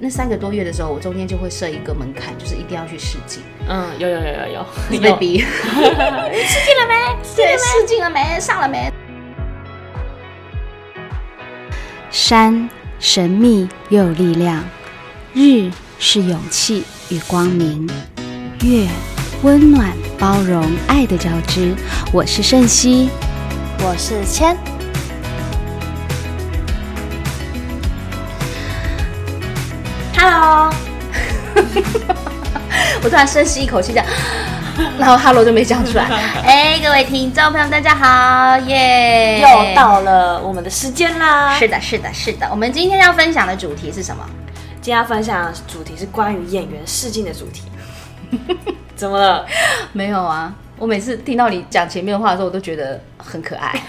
那三个多月的时候，我中间就会设一个门槛，就是一定要去试镜。嗯，有有有有有，你被逼，试镜了没？对，试镜了没？上了没？山神秘又有力量，日是勇气与光明，月温暖包容爱的交织。我是盛熙，我是千。Hello，我突然深吸一口气，这样，然后 Hello 就没讲出来。哎，各位听众朋友，大家好，耶！又到了我们的时间啦。是的，是的，是的。我们今天要分享的主题是什么？今天要分享的主题是关于演员试镜的主题。怎么了？没有啊。我每次听到你讲前面的话的时候，我都觉得很可爱。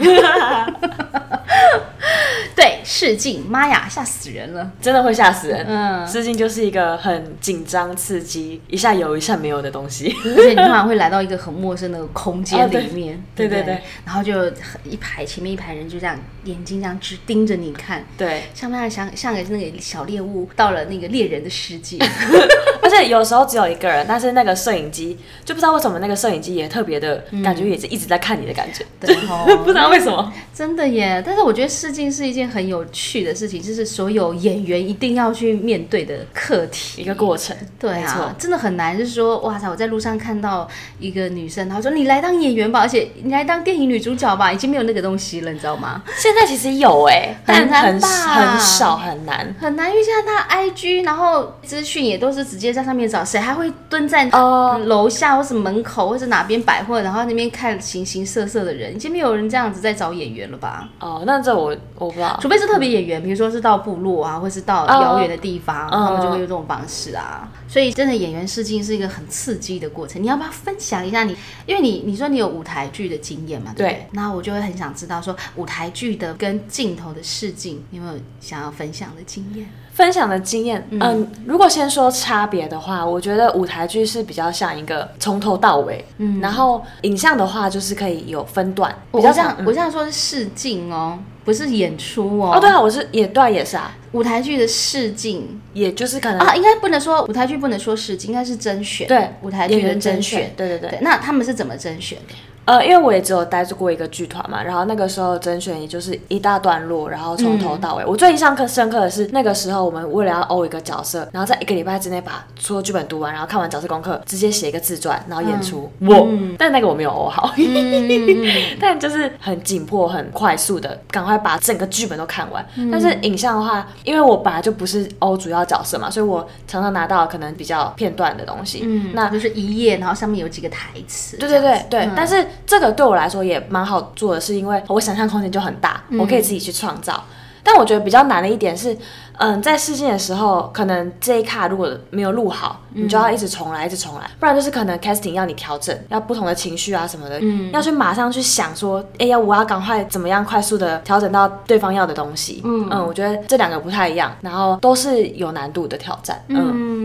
对，试镜，妈呀，吓死人了，真的会吓死人。嗯，试镜就是一个很紧张、刺激，一下有一下没有的东西，而且你突然会来到一个很陌生的空间里面，对。对对，然后就一排前面一排人就这样眼睛这样直盯着你看，对，像不像像像个那个小猎物到了那个猎人的世界？而且有时候只有一个人，但是那个摄影机就不知道为什么那个摄影机也特别的感觉，也是一直在看你的感觉，对，不知道为什么，真的耶。但是我觉得试镜是一件很有趣的事情，就是所有演员一定要去面对的课题，一个过程。对啊，真的很难。就是说，哇塞，我在路上看到一个女生，她说你来当演员吧，而且你来当电影女主角吧，已经没有那个东西了，你知道吗？现在其实有哎，很难吧？很少，很难，很难。因为现在他 IG，然后资讯也都是直接在上面找，谁还会蹲在哦楼下或是门口或者哪边百货，然后那边看形形色色的人，已经没有人这样子在找演员了吧？哦，那这我我不知道，除非是特别演员，比如说是到部落啊，或是到遥远的地方，他们就会用这种方式啊。所以真的演员试镜是一个很刺激的过程。你要不要分享一下你？因为你你说你有舞台剧的经验嘛？对。那我就会很想知道说舞台剧的跟镜头的试镜，有没有想要分享的经验？分享的经验，嗯，如果先说差别的话，我觉得舞台剧是比较像一个从头到尾，嗯，然后影像的话就是可以有分段。我这样我这样说是试镜哦，不是演出哦。哦，对啊，我是演段也是啊。舞台剧的试镜，也就是可能啊，应该不能说舞台剧不能说试镜，应该是甄选。对，舞台剧的甄选，对对对。那他们是怎么甄选的？呃，因为我也只有待过一个剧团嘛，然后那个时候甄选也就是一大段落，然后从头到尾。我最印象刻深刻的是那个时候我们为了要欧一个角色，然后在一个礼拜之内把所有剧本读完，然后看完角色功课，直接写一个自传，然后演出。我，但那个我没有欧好，但就是很紧迫、很快速的，赶快把整个剧本都看完。但是影像的话，因为我本来就不是欧主要角色嘛，所以我常常拿到可能比较片段的东西。嗯，那就是一页，然后上面有几个台词。对对对对，但是。这个对我来说也蛮好做的，是因为我想象空间就很大，我可以自己去创造。但我觉得比较难的一点是。嗯，在试镜的时候，可能这一卡如果没有录好，你就要一直重来，一直重来，不然就是可能 casting 要你调整，要不同的情绪啊什么的，嗯，要去马上去想说，哎呀，我要赶快怎么样快速的调整到对方要的东西，嗯。嗯，我觉得这两个不太一样，然后都是有难度的挑战，嗯，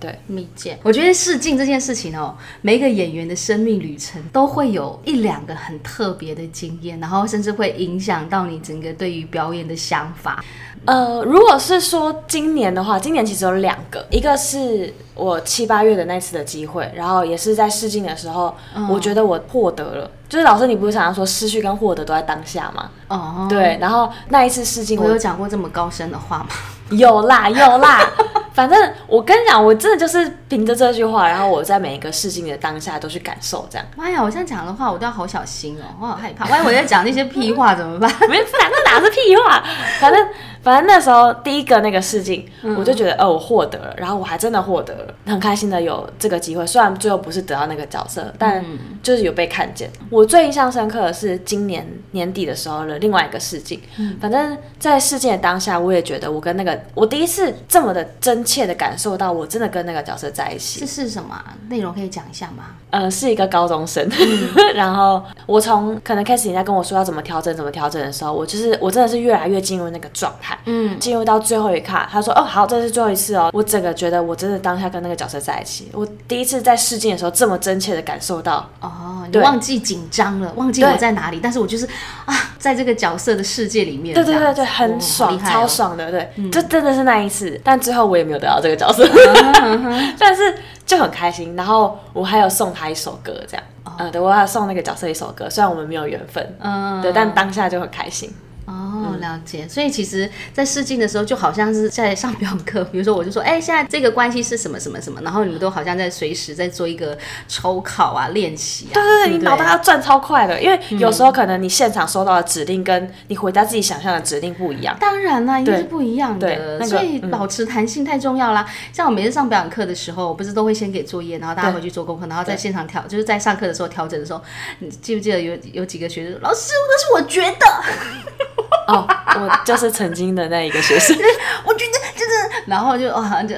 对，密件，我觉得试镜这件事情哦，每一个演员的生命旅程都会有一两个很特别的经验，然后甚至会影响到你整个对于表演的想法。呃，如果是说今年的话，今年其实有两个，一个是我七八月的那次的机会，然后也是在试镜的时候，我觉得我获得了。就是老师，你不是常常说失去跟获得都在当下吗？哦，对。然后那一次试镜，我有讲过这么高深的话吗？有啦，有啦。反正我跟你讲，我真的就是凭着这句话，然后我在每一个试镜的当下都去感受，这样。妈呀，我现在讲的话，我都要好小心哦，我好害怕。万一我在讲那些屁话怎么办？没，反正哪是屁话，反正。反正那时候第一个那个试镜，我就觉得，哦，我获得了，然后我还真的获得了，很开心的有这个机会。虽然最后不是得到那个角色，但就是有被看见。我最印象深刻的是今年年底的时候的另外一个试镜。反正在试镜的当下，我也觉得我跟那个我第一次这么的真切的感受到，我真的跟那个角色在一起。这是什么内容？可以讲一下吗？呃，是一个高中生。然后我从可能开始你在跟我说要怎么调整，怎么调整的时候，我就是我真的是越来越进入那个状态。嗯，进入到最后一卡，他说：“哦，好，这是最后一次哦。”我整个觉得我真的当下跟那个角色在一起，我第一次在试镜的时候这么真切的感受到。哦，你忘记紧张了，忘记我在哪里，但是我就是啊，在。这个角色的世界里面。对对对对，很哦爽，超爽的，对，就真的是那一次。但最后我也没有得到这个角色，但是就很开心。然后我还有送他一首歌，这样，嗯，对我还有送那个角色一首歌，虽然我们没有缘分，嗯对，但当下就很开心。哦，了解。所以其实，在试镜的时候，就好像是在上表演课。比如说，我就说，哎、现在这个关系是什么什么什么，然后你们都好像在随时在做一个抽考啊、练习啊。对对对，不你脑袋要转超快的，因为有时候可能你现场收到的指令跟你回家自己想象的指令不一样。当然啦，一定是不一样的，那个所以嗯保持弹性太重要啦。像我每次上表演课的时候，我不是都会先给作业，然后大家回去做功课，然后在现场调，就是在上课的时候调整的时候，你记不记得有有几个学生说，老师，那是我觉得，哦，我就是曾经的那一个学生。我觉得就是，然后就啊，就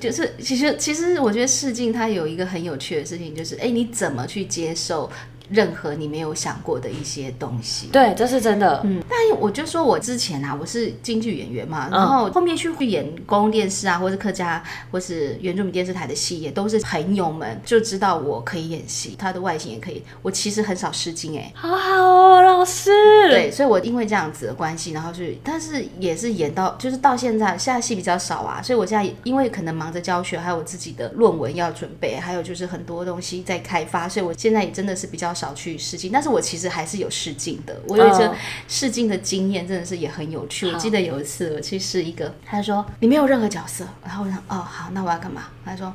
就是其实其实我觉得试镜它有一个很有趣的事情，就是哎，你怎么去接受任何你没有想过的一些东西。对，这是真的。嗯，但我就说我之前啊，我是京剧演员嘛，嗯然后后面去演公共电视啊，或是客家或是原住民电视台的戏，也都是朋友们就知道我可以演戏，他的外形也可以。我其实很少失惊哎、好好哦，老师。对，所以我因为这样子的关系，然后去，但是也是演到，就是到现在，现在戏比较少啊，所以我现在因为可能忙着教学，还有我自己的论文要准备，还有就是很多东西在开发，所以我现在也真的是比较少去试镜，但是我其实还是有试镜的，我有一些嗯试镜的经验，真的是也很有趣。我记得有一次我去试一个，他说你没有任何角色，然后我想哦好，那我要干嘛？他说。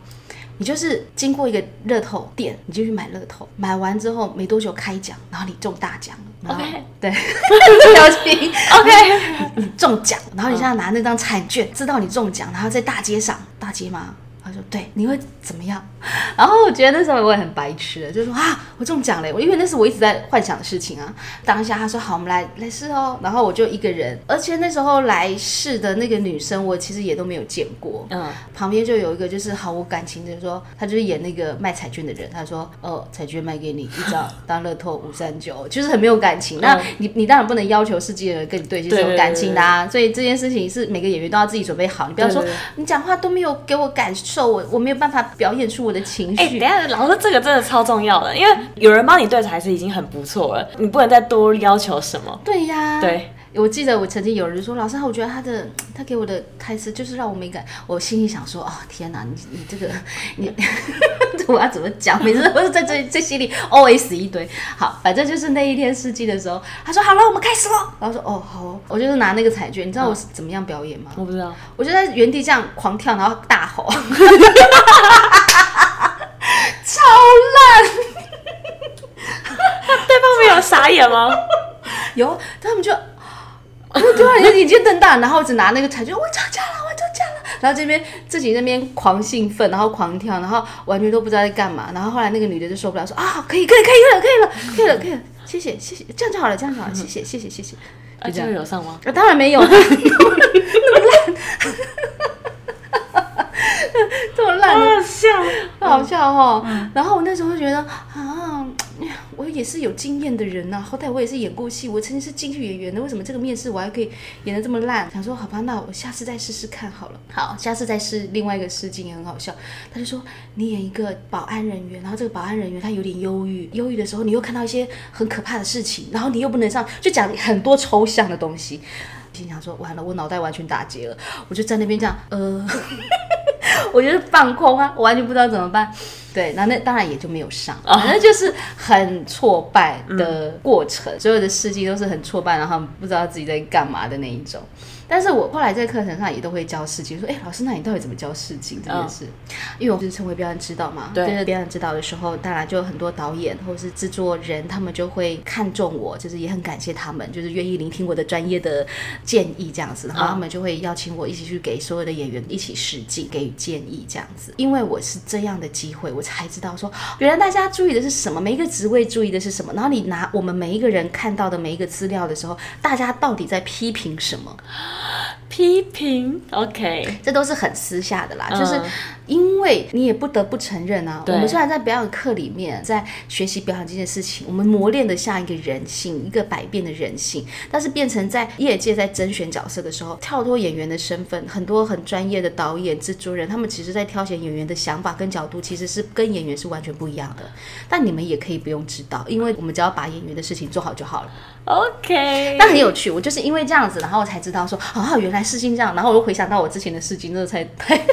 你就是经过一个乐透店，你就去买乐透，买完之后没多久开奖，然后你中大奖了。OK 对，表情 OK，你中奖，然后你现在拿那张彩券，知道你中奖，然后在大街上，大街吗？他说对，你会怎么样？然后我觉得那时候我也很白痴的，就说啊，我中奖了，我因为那是我一直在幻想的事情啊。当下他说好，我们来来试哦，然后我就一个人，而且那时候来试的那个女生，我其实也都没有见过。嗯，旁边就有一个就是毫无感情的说，他就是演那个卖彩券的人，他说哦，彩券卖给你一张，当乐透五三九，就是很没有感情。那你你当然不能要求世界的人跟你对戏是有对对感情的啊，所以这件事情是每个演员都要自己准备好，你不要说你讲话都没有给我感受，我我没有办法表演出我的情绪哎、绪。等下，老师这个真的超重要的，因为有人帮你对台词已经很不错了，你不能再多要求什么。对呀，对，我记得我曾经有人说，老师，我觉得他的他给我的台词就是让我没感。我心里想说，哦天哪，你你这个你 我要怎么讲？每次都是在这这心里 OS 一堆。好，反正就是那一天试镜的时候，他说好了，我们开始喽。然后说哦好哦，我就是拿那个彩券，你知道我是怎么样表演吗？我不知道。我就在原地这样狂跳，然后大吼，超烂。对方没有傻眼吗？有，他们就，就突然间眼睛瞪大，然后只拿那个彩券，我涨价了，我涨价了，然后这边自己那边狂兴奋，然后狂跳，然后完全都不知道在干嘛，然后后来那个女的就受不了，说啊，可以，可以，可以了，可以了，可以了，可以了，谢谢，谢谢，这样就好了，这样就好了，谢谢，谢谢，谢谢。啊，这就这样个有上吗？啊，当然没有，那么烂，这么烂的，笑。好笑哦。然后我那时候就觉得啊，我也是有经验的人呐、好歹我也是演过戏，我曾经是京剧演员的，为什么这个面试我还可以演的这么烂？想说好吧，那我下次再试试看好了。好，下次再试另外一个试镜也很好笑。他就说你演一个保安人员，然后这个保安人员他有点忧郁，忧郁的时候你又看到一些很可怕的事情，然后你又不能上，就讲很多抽象的东西。心想说完了，我脑袋完全打结了，我就在那边这样，呃，我就是放空啊，我完全不知道怎么办。对，那那当然也就没有上，反正就是很挫败的过程，所有的事迹都是很挫败，然后不知道自己在干嘛的那一种。但是我后来在课程上也都会教试镜，说，哎、老师，那你到底怎么教试镜这件事？因为我是成为表演指导嘛，对就是表演指导的时候，当然就有很多导演或者是制作人，他们就会看中我，就是也很感谢他们，就是愿意聆听我的专业的建议这样子，然后他们就会邀请我一起去给所有的演员一起试镜，给予建议这样子。因为我是这样的机会，我才知道说，原来大家注意的是什么，每一个职位注意的是什么，然后你拿我们每一个人看到的每一个资料的时候，大家到底在批评什么？批评，OK，这都是很私下的啦，嗯就是因为你也不得不承认啊，我们虽然在表演课里面在学习表演这件事情，我们磨练的像一个人性，一个百变的人性，但是变成在业界在甄选角色的时候，跳脱演员的身份，很多很专业的导演、制作人，他们其实在挑选演员的想法跟角度，其实是跟演员是完全不一样的。但你们也可以不用知道，因为我们只要把演员的事情做好就好了。OK，但很有趣，我就是因为这样子，然后我才知道说，哦，原来试镜这样，然后我又回想到我之前的事情，真的才太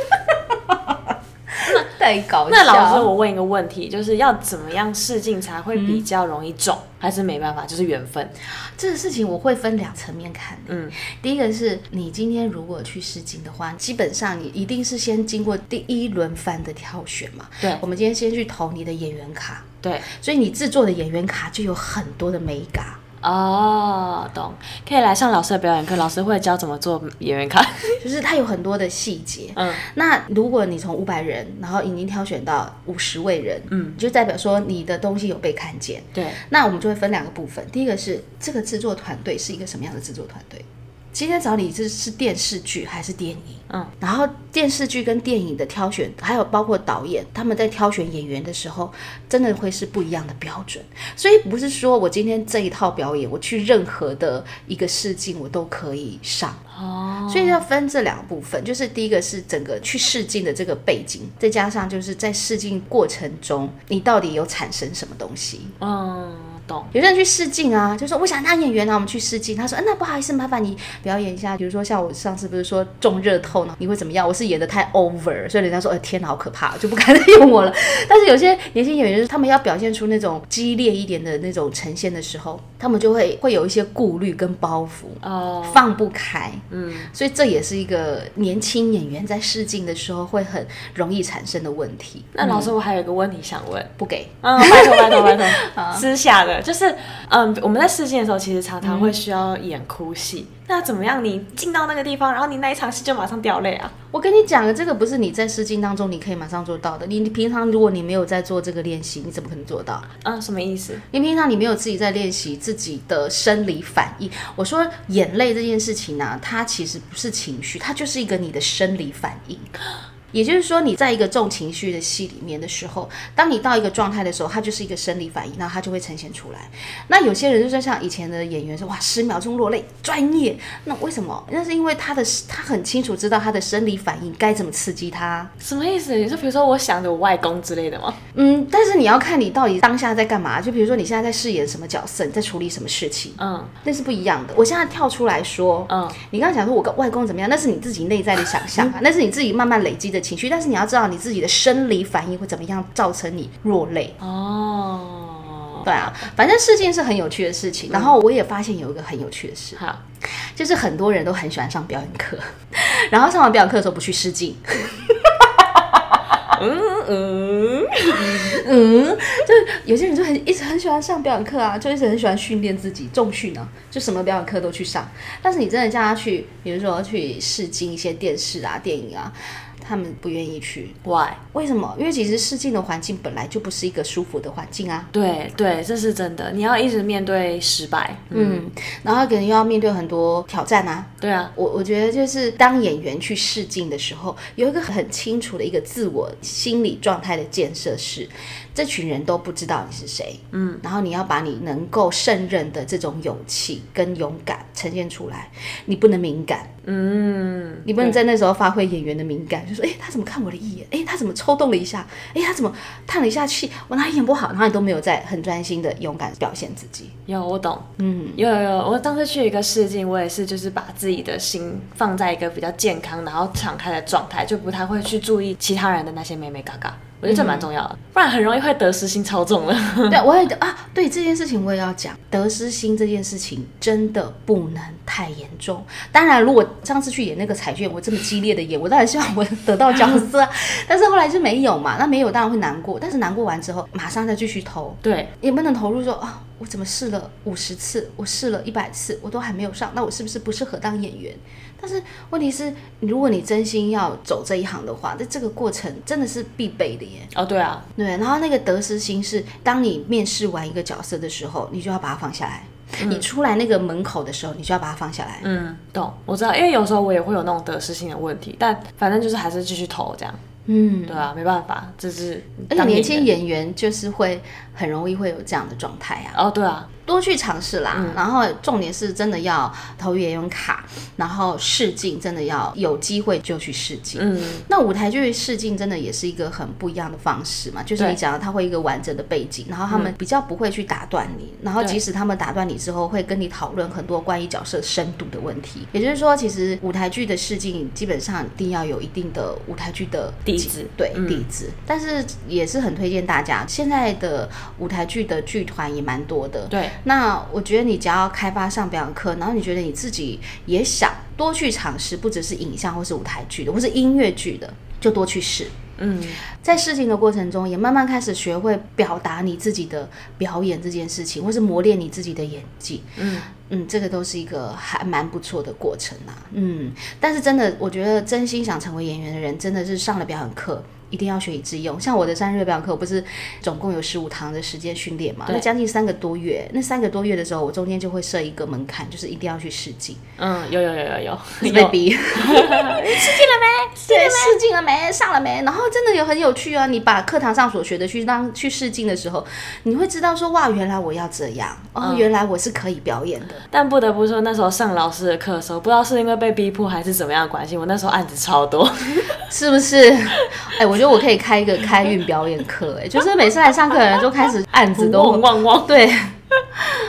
太搞笑。那老师，我问一个问题，就是要怎么样试镜才会比较容易中，还是没办法，就是缘分？这个事情我会分两层面看。嗯，第一个是你今天如果去试镜的话，基本上你一定是先经过第一轮番的挑选嘛。对我们今天先去投你的演员卡，对，所以你制作的演员卡就有很多的美感。哦，懂，可以来上老师的表演课，老师会教怎么做演员卡。就是它有很多的细节。嗯，那如果你从五百人，然后已经挑选到五十位人，嗯，就代表说你的东西有被看见。对，那我们就会分两个部分，第一个是这个制作团队是一个什么样的制作团队。今天找你这是电视剧还是电影？嗯，然后电视剧跟电影的挑选，还有包括导演他们在挑选演员的时候，真的会是不一样的标准。所以不是说我今天这一套表演，我去任何的一个试镜我都可以上。哦，所以要分这两部分，就是第一个是整个去试镜的这个背景，再加上就是在试镜过程中，你到底有产生什么东西。嗯，懂。有些人去试镜啊，就说我想当演员啊，我们去试镜。他说，嗯、那不好意思，麻烦你表演一下。比如说像我上次不是说中热透呢，你会怎么样？我是演的太 over，所以人家说，呃，天哪，好可怕，就不敢再用我了。但是有些年轻演员，就是他们要表现出那种激烈一点的那种呈现的时候，他们就会会有一些顾虑跟包袱，哦，放不开。嗯，所以这也是一个年轻演员在试镜的时候会很容易产生的问题。那老师，我还有一个问题想问。不给，嗯，拜托拜托拜托，私下的，就是嗯，我们在试镜的时候，其实常常会需要演哭戏。那怎么样？你进到那个地方，然后你那一场戏就马上掉泪啊？我跟你讲了，这个不是你在试镜当中你可以马上做到的。你你平常如果你没有在做这个练习，你怎么可能做到？嗯，什么意思？你平常你没有自己在练习自己的生理反应。我说眼泪这件事情呢、它其实不是情绪，它就是一个你的生理反应。也就是说，你在一个重情绪的戏里面的时候，当你到一个状态的时候，它就是一个生理反应，然后它就会呈现出来。那有些人就是像以前的演员说，哇，十秒钟落泪，专业。那为什么？那是因为他的他很清楚知道他的生理反应该怎么刺激他。什么意思？你说比如说我想着我外公之类的吗？嗯，但是你要看你到底当下在干嘛。就比如说你现在在饰演什么角色，你在处理什么事情，嗯那是不一样的。我现在跳出来说，嗯，你刚刚讲说我跟外公怎么样，那是你自己内在的想象啊，那是你自己慢慢累积的情绪。但是你要知道你自己的生理反应会怎么样造成你落泪。哦，对啊，反正试镜是很有趣的事情。然后我也发现有一个很有趣的事，好，就是很多人都很喜欢上表演课，然后上完表演课的时候不去试镜。嗯嗯，嗯，就是有些人就很一直很喜欢上表演课啊，就一直很喜欢训练自己，重训啊，就什么表演课都去上。但是你真的叫他去，比如说去试镜一些电视啊、电影啊，他们不愿意去。why？为什么？因为其实试镜的环境本来就不是一个舒服的环境啊。对对，这是真的，你要一直面对失败。嗯，嗯，然后可能又要面对很多挑战啊。对啊，我我觉得就是当演员去试镜的时候，有一个很清楚的一个自我心理状态的建设是，这群人都不知道你是谁，嗯，然后你要把你能够胜任的这种勇气跟勇敢呈现出来，你不能敏感，嗯，你不能在那时候发挥演员的敏感，就说，哎，他怎么看我的一眼？哎，他怎么抽动了一下？哎，他怎么叹了一下气？我哪里演不好？然后你都没有在很专心的勇敢表现自己，有我懂。嗯，有有有，我当时去一个试镜，我也是就是把自己的心放在一个比较健康，然后敞开的状态，就不太会去注意其他人的那些美美嘎嘎。我觉得这蛮重要的，不然很容易会得失心超重了。对，我也啊，对这件事情我也要讲，得失心这件事情真的不能太严重。当然，如果上次去演那个彩券，我这么激烈的演，我当然希望我得到角色啊，但是后来就没有嘛。那没有当然会难过，但是难过完之后，马上再继续投，对，也不能投入说啊，我怎么试了五十次，我试了一百次，我都还没有上，那我是不是不适合当演员？但是问题是，如果你真心要走这一行的话，那这个过程真的是必备的耶。哦对啊，对，然后那个得失心是，当你面试完一个角色的时候，你就要把它放下来。你出来那个门口的时候，你就要把它放下来。嗯，懂，我知道，因为有时候我也会有那种得失心的问题，但反正就是还是继续投这样。嗯，对啊，没办法，这是而且年轻演员就是会很容易会有这样的状态啊。哦，对啊，多去尝试啦，嗯。然后重点是真的要投演员卡，然后试镜真的要有机会就去试镜。嗯，那舞台剧试镜真的也是一个很不一样的方式嘛，就是你讲到他会一个完整的背景，然后他们比较不会去打断你，然后即使他们打断你之后，会跟你讨论很多关于角色深度的问题。也就是说，其实舞台剧的试镜基本上一定要有一定的舞台剧的对嗯。底子，但是也是很推荐大家，现在的舞台剧的剧团也蛮多的，对，那我觉得你只要开发上表演课，然后你觉得你自己也想多去尝试，不只是影像或是舞台剧的，或是音乐剧的，就多去试。嗯，在试镜的过程中，也慢慢开始学会表达你自己的表演这件事情，或是磨练你自己的演技。嗯嗯，这个都是一个还蛮不错的过程啊。嗯，但是真的，我觉得真心想成为演员的人，真的是上了表演课。一定要学以致用。像我的三日表演课，我不是总共有十五堂的时间训练嘛？那将近三个多月。那三个多月的时候，我中间就会设一个门槛，就是一定要去试镜。嗯，有有有有有，是 被逼。试镜了没？对，试镜了没？上了没？然后真的有很有趣啊！你把课堂上所学的去当去试镜的时候，你会知道说哇，原来我要这样哦，原来我是可以表演的。但不得不说，那时候上老师的课的时候，不知道是因为被逼迫还是怎么样的关系，我那时候案子超多。是不是？哎、我觉得我可以开一个开运表演课，哎，就是每次来上课的人就开始案子都汪汪汪！对。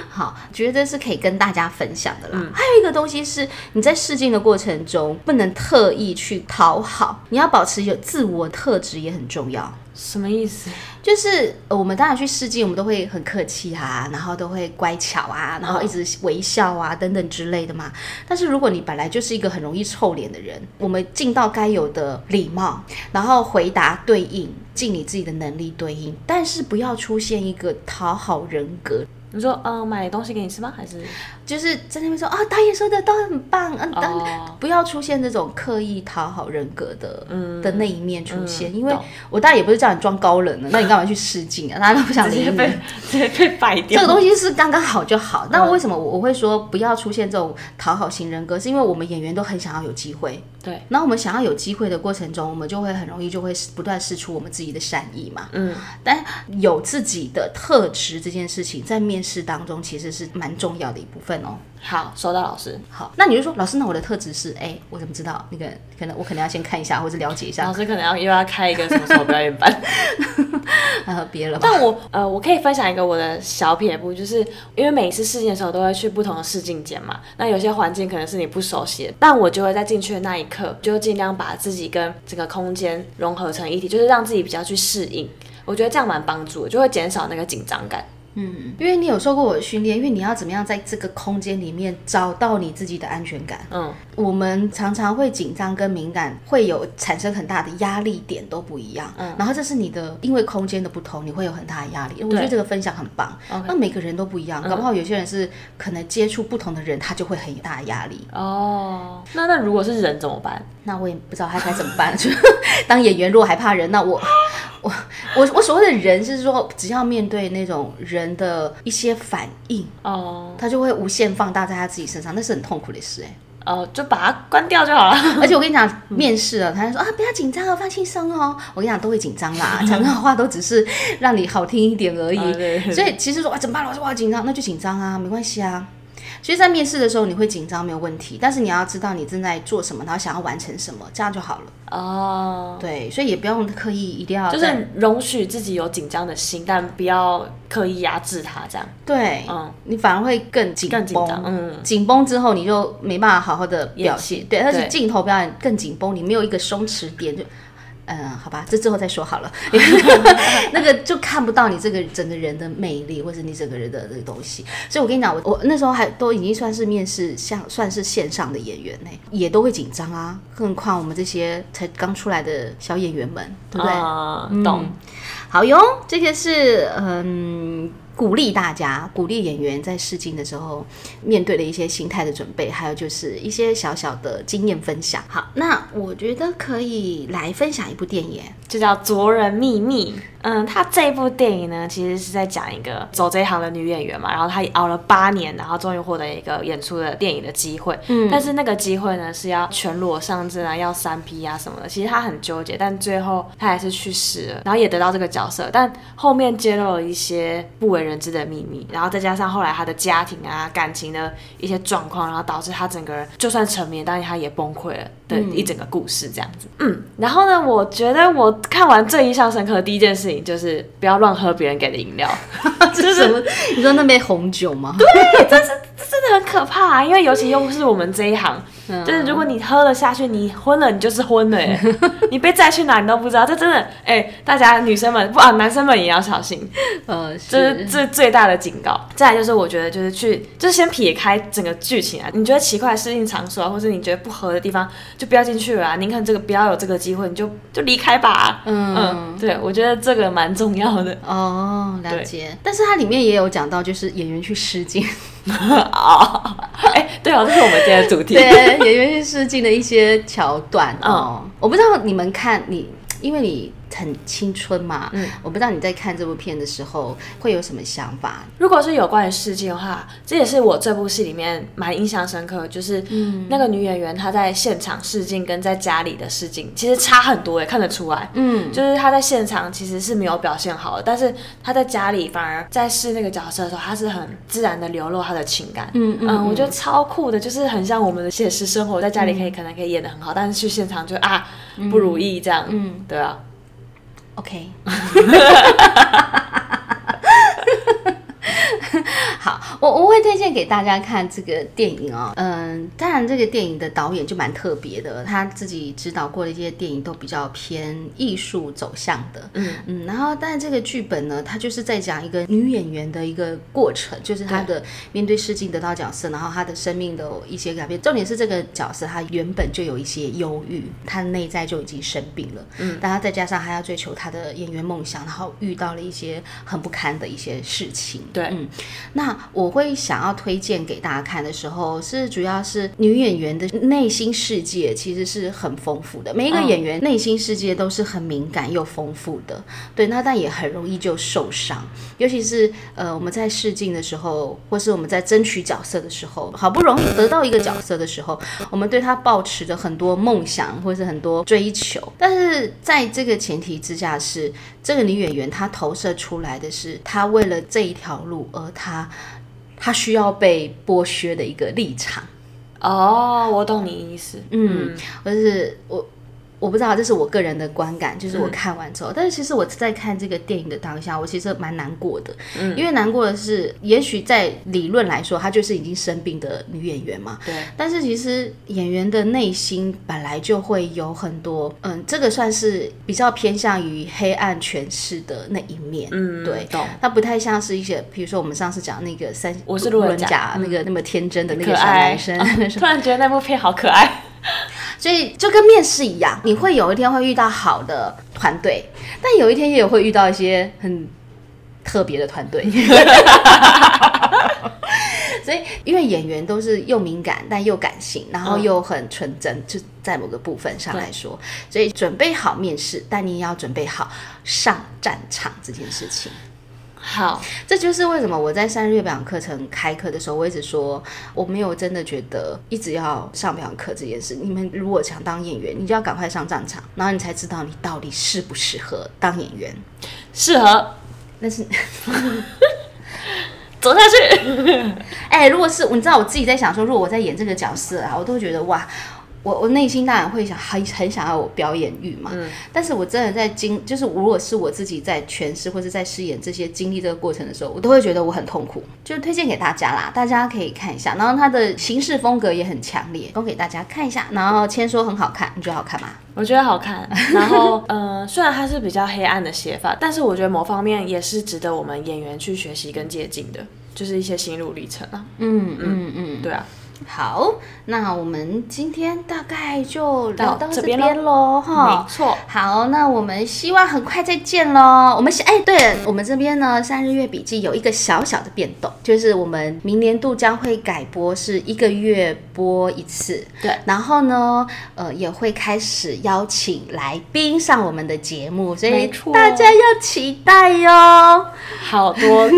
好，觉得是可以跟大家分享的啦。还有一个东西是，你在试镜的过程中不能特意去讨好，你要保持有自我特质也很重要。什么意思？就是呃我们当然去试镜，我们都会很客气啊，然后都会乖巧啊，然后一直微笑啊等等之类的嘛。但是如果你本来就是一个很容易臭脸的人，我们尽到该有的礼貌，然后回答对应，尽你自己的能力对应，但是不要出现一个讨好人格。你说，嗯，买东西给你吃吗？还是就是在那边说啊，导演说的都很棒，嗯，当、哦不要出现这种刻意讨好人格的、的那一面出现，因为我当然也不是叫你装高冷的，那你干嘛去试镜啊？大家都不想理你。直接被直接被摆掉？这个东西是刚刚好就好。那为什么我我会说不要出现这种讨好型人格？是因为我们演员都很想要有机会，对，然后我们想要有机会的过程中，我们就会很容易就会不断试出我们自己的善意嘛。嗯，但有自己的特质这件事情，在面试当中其实是蛮重要的一部分哦。好，收到老师。好，那你就说老师，那我的特质是，哎，我怎么知道？那个可能我可能要先看一下，或者了解一下老。师可能要又要开一个什么什么表演班。呃，别了吧。但我呃，我可以分享一个我的小撇步，就是因为每一次试镜的时候都会去不同的试镜间嘛，那有些环境可能是你不熟悉的，但我就会在进去的那一刻，就尽量把自己跟整个空间融合成一体，就是让自己比较去适应。我觉得这样蛮帮助的，就会减少那个紧张感。嗯，因为你有受过我的训练，因为你要怎么样在这个空间里面找到你自己的安全感。嗯，我们常常会紧张跟敏感，会有产生很大的压力点都不一样。嗯，然后这是你的，因为空间的不同，你会有很大的压力。我觉得这个分享很棒。那每个人都不一样，搞不好有些人是可能接触不同的人，他就会很有大的压力。哦，那那如果是人怎么办？那我也不知道他该怎么办。就 当演员如果还怕人，那我我我我所谓的人是说，只要面对那种人的一些反应，哦他就会无限放大在他自己身上，那是很痛苦的事哎、哦，就把它关掉就好了。而且我跟你讲，面试了，他就说啊，不要紧张哦，放轻松哦。我跟你讲，都会紧张啦，讲的话都只是让你好听一点而已。啊对对对所以其实说啊，怎么办？老师我好紧张，那就紧张啊，没关系啊。其实，在面试的时候你会紧张没有问题，但是你要知道你正在做什么，然后想要完成什么，这样就好了。哦，对，所以也不用刻意一定要就是容许自己有紧张的心，但不要刻意压制它，这样。对，嗯你反而会更紧更紧绷，张嗯紧绷之后你就没办法好好的表现，对，而且镜头表演更紧绷，你没有一个松弛点就。嗯，好吧，这之后再说好了。那个就看不到你这个整个人的魅力，或者你整个人的这个东西。所以我跟你讲，我我那时候还都已经算是面试，像算是线上的演员呢，也都会紧张啊。更何况我们这些才刚出来的小演员们，对不对？啊，懂。好哟，这个是嗯。鼓励大家，鼓励演员在试镜的时候面对的一些心态的准备，还有就是一些小小的经验分享。好，那我觉得可以来分享一部电影，就叫《卓人秘密》。嗯，他这部电影呢，其实是在讲一个走这一行的女演员嘛，然后她熬了八年，然后终于获得一个演出的电影的机会。嗯，但是那个机会呢是要全裸上阵啊，要三 P 啊什么的。其实她很纠结，但最后她还是去试了，然后也得到这个角色。但后面揭露了一些不为人知的秘密，然后再加上后来他的家庭啊、感情的一些状况，然后导致他整个人就算成名，但是他也崩溃了的一整个故事这样子。嗯，然后呢，我觉得我看完最印象深刻的第一件事情就是不要乱喝别人给的饮料，这是什么？你说那杯红酒吗？对，这是这真的很可怕啊！因为尤其又是我们这一行，就是如果你喝了下去，你昏了，你就是昏了，哎，你被载去哪你都不知道。这真的，哎，大家女生们不啊，男生们也要小心。呃，就是最最大的警告。再来就是，我觉得就是去，就是先撇开整个剧情啊，你觉得奇怪的适应场所啊，或者你觉得不合的地方，就不要进去了啊。宁肯这个不要有这个机会，你就就离开吧。嗯嗯，对，我觉得这个蛮重要的。哦，了解。但是它里面也有讲到，就是演员去试镜。哦，哎，对哦，这是我们今天的主题。对，演员去试镜的一些桥段。哦，我不知道你们看你，因为你。很青春嘛，嗯，我不知道你在看这部片的时候会有什么想法。如果是有关于试镜的话，这也是我这部戏里面蛮印象深刻，就是那个女演员她在现场试镜跟在家里的试镜其实差很多，也看得出来。嗯，就是她在现场其实是没有表现好的，但是她在家里反而在试那个角色的时候，她是很自然的流露她的情感。嗯嗯，我觉得超酷的，就是很像我们的现实生活，在家里可以可能可以演的很好，但是去现场就啊不如意这样。嗯，对啊。OK，推荐给大家看这个电影哦。嗯，当然这个电影的导演就蛮特别的，他自己指导过的一些电影都比较偏艺术走向的。嗯嗯，然后但是这个剧本呢，它就是在讲一个女演员的一个过程，就是她的面对试镜得到角色，然后她的生命的一些改变。重点是这个角色她原本就有一些忧郁，她的内在就已经生病了。嗯，但她再加上她要追求她的演员梦想，然后遇到了一些很不堪的一些事情。对，嗯。那我会想要推荐给大家看的时候，是主要是女演员的内心世界其实是很丰富的。每一个演员内心世界都是很敏感又丰富的，对，那但也很容易就受伤。尤其是呃我们在试镜的时候，或是我们在争取角色的时候，好不容易得到一个角色的时候，我们对他抱持着很多梦想或是很多追求，但是在这个前提之下，是这个女演员她投射出来的是她为了这一条路而她。他需要被剥削的一个立场。哦，我懂你意思。嗯，就是我。我不知道，这是我个人的观感，就是我看完之后，但是其实我在看这个电影的当下，我其实蛮难过的，嗯，因为难过的是，也许在理论来说，她就是已经生病的女演员嘛，对，但是其实演员的内心本来就会有很多，嗯，这个算是比较偏向于黑暗诠释的那一面，嗯，对，懂，它不太像是一些，比如说我们上次讲那个三，我是路人甲那个那么天真的那个小男生，突然觉得那部片好可爱。所以就跟面试一样，你会有一天会遇到好的团队，但有一天也会遇到一些很特别的团队。所以，因为演员都是又敏感但又感性，然后又很纯真，就在某个部分上来说，所以准备好面试，但你也要准备好上战场这件事情。好，这就是为什么我在三日月表演课程开课的时候，我一直说我没有真的觉得一直要上表演课这件事。你们如果想当演员，你就要赶快上战场，然后你才知道你到底适不适合当演员。适合，但是 走下去。哎，如果是你知道我自己在想说，如果我在演这个角色啊，我都觉得哇。我我内心当然会想很很想要我表演欲嘛，嗯但是我真的在经就是如果是我自己在诠释或者在饰演这些经历这个过程的时候，我都会觉得我很痛苦，就推荐给大家啦，大家可以看一下。然后它的形式风格也很强烈，供给大家看一下。然后签说很好看，你觉得好看吗？我觉得好看。然后 呃，虽然它是比较黑暗的写法，但是我觉得某方面也是值得我们演员去学习跟借鉴的，就是一些心路历程啊。嗯嗯嗯，对啊。好，那我们今天大概就聊到这边边喽，哈没。错，好，那我们希望很快再见喽。我们是哎，对了我们这边呢，三日月笔记有一个小小的变动，就是我们明年度将会改播，是一个月播一次。对然后呢，呃，也会开始邀请来宾上我们的节目，所以大家要期待哟。好多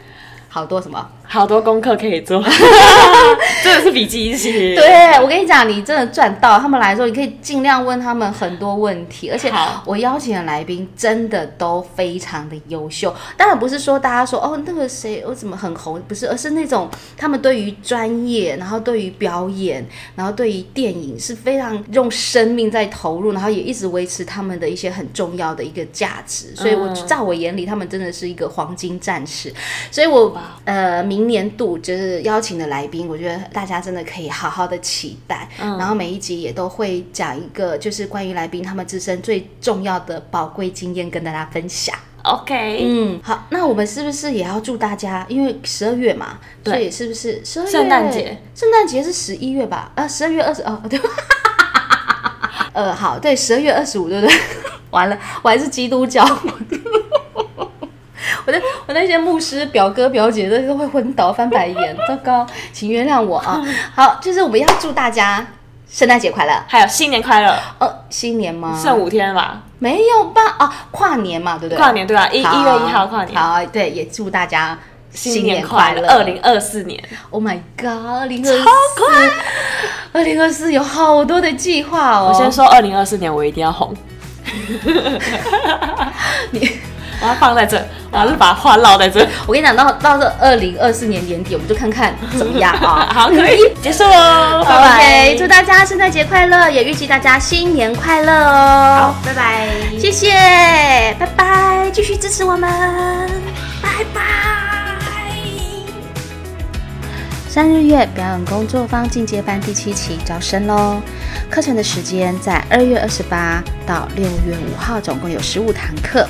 好多什么？好多功课可以做，真 笔记一起。对，我跟你讲，你真的赚到。他们来的时候，你可以尽量问他们很多问题，而且我邀请的来宾真的都非常的优秀。当然不是说大家说哦那个谁我怎么很红，不是，而是那种他们对于专业，然后对于表演，然后对于电影是非常用生命在投入，然后也一直维持他们的一些很重要的一个价值。所以我嗯在我眼里，他们真的是一个黄金战士。所以我呃明年度就是邀请的来宾，我觉得大家真的可以好好的期待。然后每一集也都会讲一个就是关于来宾他们自身最重要的宝贵经验跟大家分享。OK，嗯，好，那我们是不是也要祝大家？因为十二月嘛，对所以是不是十二月？圣诞节，圣诞节是十一月吧？啊，十二月二十哦，对。呃，好，对，十二月二十五，对不对？完了，我还是基督教。我的我那些牧师表哥表姐都都会昏倒翻白眼，糟糕，请原谅我啊！好，就是我们要祝大家圣诞节快乐还有新年快乐，哦，新年吗？剩五天吧，没有吧？啊，跨年嘛，对不对？跨年对吧？一一月一号跨年，好，对，也祝大家新年快乐，二零二四年，Oh my god！二零二四，二零二四有好多的计划哦。我先说二零二四年我一定要红，你，我要放在这，我要把话唠在这，我跟你讲，到到这二零二四年年底，我们就看看怎么样啊。好，可以结束喽，拜拜 OK，祝大家圣诞节快乐，也预祝大家新年快乐哦好。，拜拜，谢谢，拜拜，继续支持我们，拜拜。三日月表演工作坊进阶班第七期招生喽！课程的时间在二月二十八到六月五号，总共有十五堂课。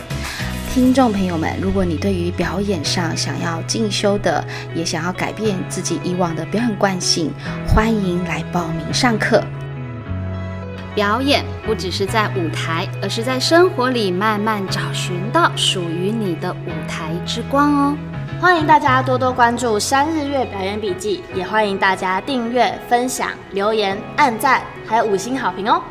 听众朋友们，如果你对于表演上想要进修的，也想要改变自己以往的表演惯性，欢迎来报名上课。表演不只是在舞台，而是在生活里慢慢找寻到属于你的舞台之光哦。欢迎大家多多关注三日月表演笔记，也欢迎大家订阅、分享、留言、按赞，还有五星好评哦。